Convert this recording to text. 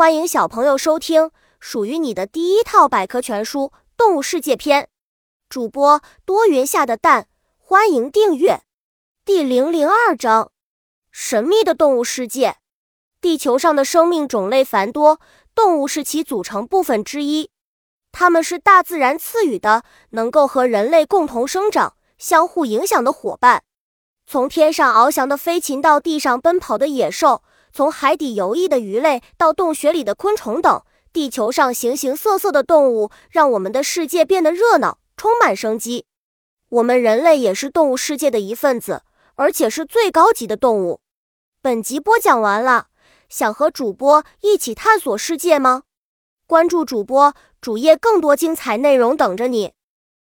欢迎小朋友收听属于你的第一套百科全书《动物世界》篇。主播多云下的蛋，欢迎订阅。第零零二章：神秘的动物世界。地球上的生命种类繁多，动物是其组成部分之一。它们是大自然赐予的，能够和人类共同生长、相互影响的伙伴。从天上翱翔的飞禽到地上奔跑的野兽。从海底游弋的鱼类到洞穴里的昆虫等，地球上形形色色的动物让我们的世界变得热闹，充满生机。我们人类也是动物世界的一份子，而且是最高级的动物。本集播讲完了，想和主播一起探索世界吗？关注主播主页，更多精彩内容等着你。